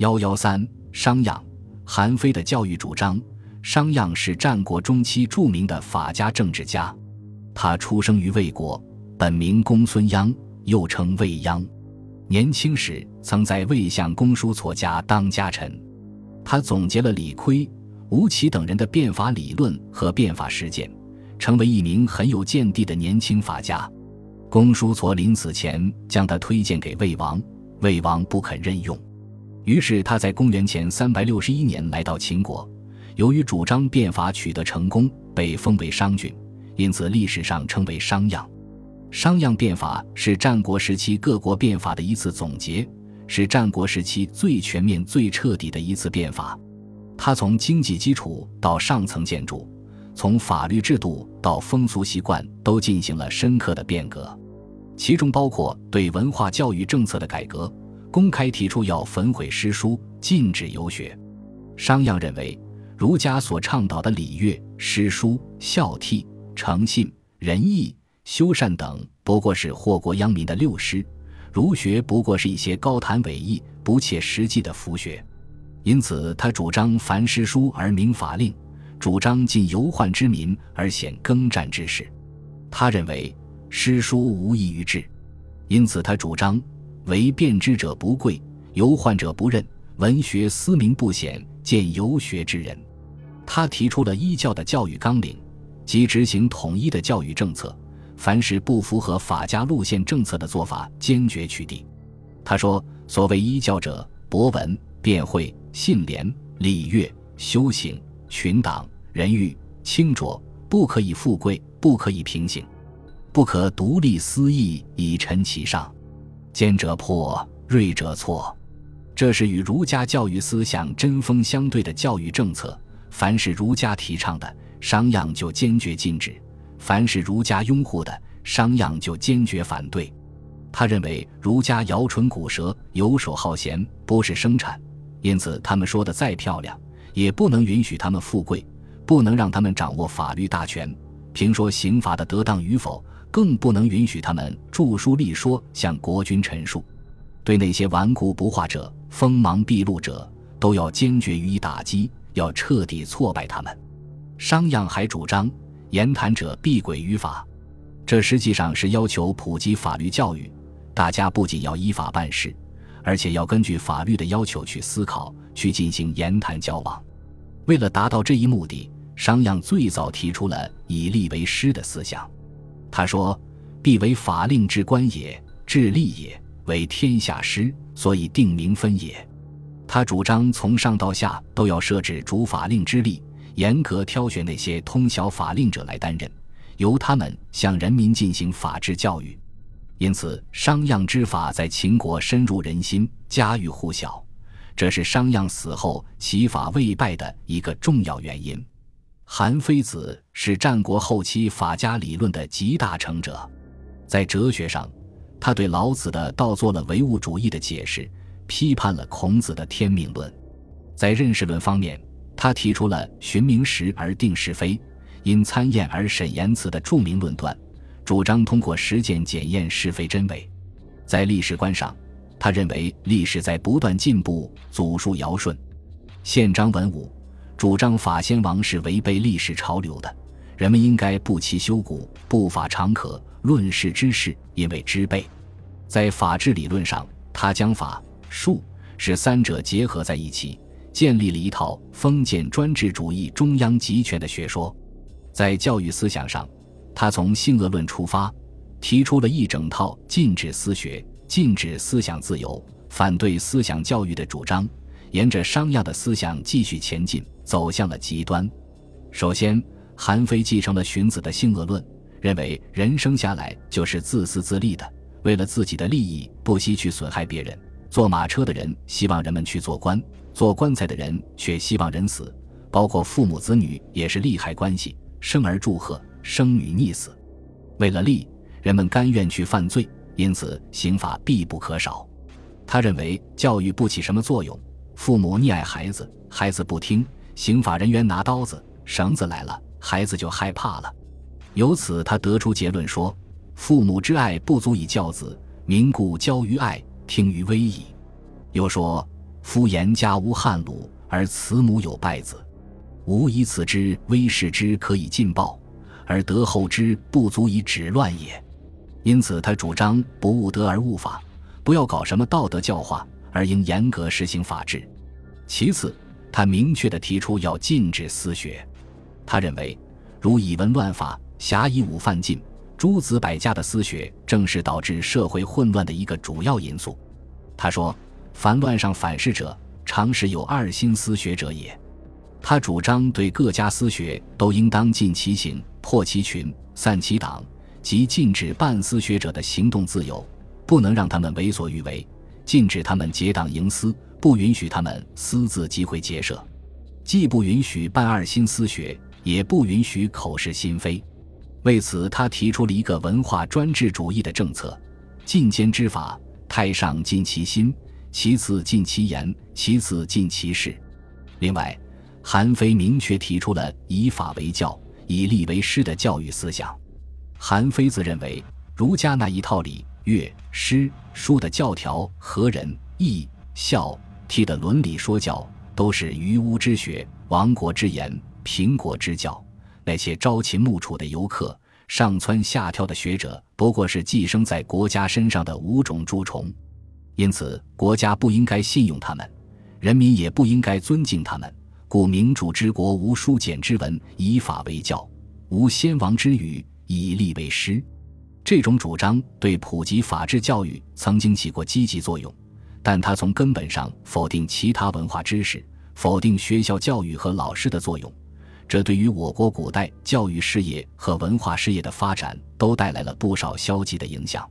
幺幺三，商鞅，韩非的教育主张。商鞅是战国中期著名的法家政治家，他出生于魏国，本名公孙鞅，又称魏鞅。年轻时曾在魏相公叔痤家当家臣，他总结了李悝、吴起等人的变法理论和变法实践，成为一名很有见地的年轻法家。公叔痤临死前将他推荐给魏王，魏王不肯任用。于是他在公元前三百六十一年来到秦国，由于主张变法取得成功，被封为商君，因此历史上称为商鞅。商鞅变法是战国时期各国变法的一次总结，是战国时期最全面、最彻底的一次变法。他从经济基础到上层建筑，从法律制度到风俗习惯，都进行了深刻的变革，其中包括对文化教育政策的改革。公开提出要焚毁诗书，禁止游学。商鞅认为，儒家所倡导的礼乐、诗书、孝悌、诚信、仁义、修善等，不过是祸国殃民的六师；儒学不过是一些高谈伟意、不切实际的浮学。因此，他主张凡诗书而明法令，主张尽游宦之民而显耕战之士。他认为诗书无益于治，因此他主张。为辩之者不贵，游宦者不任。文学思明不显，见游学之人。他提出了一教的教育纲领，即执行统一的教育政策。凡是不符合法家路线政策的做法，坚决取缔。他说：“所谓一教者，博文、辩会、信廉、礼乐、修行、群党、人欲、清浊，不可以富贵，不可以平行，不可独立私义以陈其上。”坚者破，锐者挫，这是与儒家教育思想针锋相对的教育政策。凡是儒家提倡的，商鞅就坚决禁止；凡是儒家拥护的，商鞅就坚决反对。他认为儒家摇唇鼓舌、游手好闲，不是生产，因此他们说的再漂亮，也不能允许他们富贵，不能让他们掌握法律大权，评说刑罚的得当与否。更不能允许他们著书立说，向国君陈述。对那些顽固不化者、锋芒毕露者，都要坚决予以打击，要彻底挫败他们。商鞅还主张言谈者必轨于法，这实际上是要求普及法律教育。大家不仅要依法办事，而且要根据法律的要求去思考，去进行言谈交往。为了达到这一目的，商鞅最早提出了以吏为师的思想。他说：“必为法令之官也，治吏也，为天下师，所以定名分也。”他主张从上到下都要设置主法令之吏，严格挑选那些通晓法令者来担任，由他们向人民进行法治教育。因此，商鞅之法在秦国深入人心，家喻户晓。这是商鞅死后其法未败的一个重要原因。韩非子是战国后期法家理论的集大成者，在哲学上，他对老子的道做了唯物主义的解释，批判了孔子的天命论；在认识论方面，他提出了寻名实而定是非，因参验而审言辞的著名论断，主张通过实践检验是非真伪；在历史观上，他认为历史在不断进步，祖述尧舜，宪章文武。主张法先王是违背历史潮流的，人们应该不期修古，不法常可，论事之事，因为知备。在法治理论上，他将法术是三者结合在一起，建立了一套封建专制主义中央集权的学说。在教育思想上，他从性恶论出发，提出了一整套禁止私学、禁止思想自由、反对思想教育的主张，沿着商鞅的思想继续前进。走向了极端。首先，韩非继承了荀子的性恶论，认为人生下来就是自私自利的，为了自己的利益不惜去损害别人。坐马车的人希望人们去做官，做棺材的人却希望人死。包括父母子女也是利害关系，生而祝贺，生女溺死。为了利，人们甘愿去犯罪，因此刑法必不可少。他认为教育不起什么作用，父母溺爱孩子，孩子不听。刑法人员拿刀子、绳子来了，孩子就害怕了。由此，他得出结论说：“父母之爱不足以教子，民故教于爱，听于威矣。”又说：“夫言家无汉鲁，而慈母有败子，吾以此之威势之可以尽报，而德厚之不足以止乱也。因此，他主张不务德而务法，不要搞什么道德教化，而应严格实行法治。其次，他明确地提出要禁止私学。他认为，如以文乱法、侠以武犯禁、诸子百家的私学，正是导致社会混乱的一个主要因素。他说：“凡乱上反事者，常是有二心私学者也。”他主张对各家私学都应当尽其行，破其群，散其党，即禁止半私学者的行动自由，不能让他们为所欲为；禁止他们结党营私，不允许他们私自集会结社；既不允许办二心私学，也不允许口是心非。为此，他提出了一个文化专制主义的政策：禁奸之法。太上尽其心，其次尽其言，其次尽其事。另外，韩非明确提出了以法为教、以吏为师的教育思想。韩非自认为，儒家那一套礼、乐、诗、书的教条和仁、义、孝、悌的伦理说教，都是愚巫之学、亡国之言、平国之教。那些朝秦暮楚的游客。上蹿下跳的学者不过是寄生在国家身上的五种蛀虫，因此国家不应该信用他们，人民也不应该尊敬他们。故民主之国无书简之文，以法为教；无先王之语，以吏为师。这种主张对普及法治教育曾经起过积极作用，但它从根本上否定其他文化知识，否定学校教育和老师的作用。这对于我国古代教育事业和文化事业的发展都带来了不少消极的影响。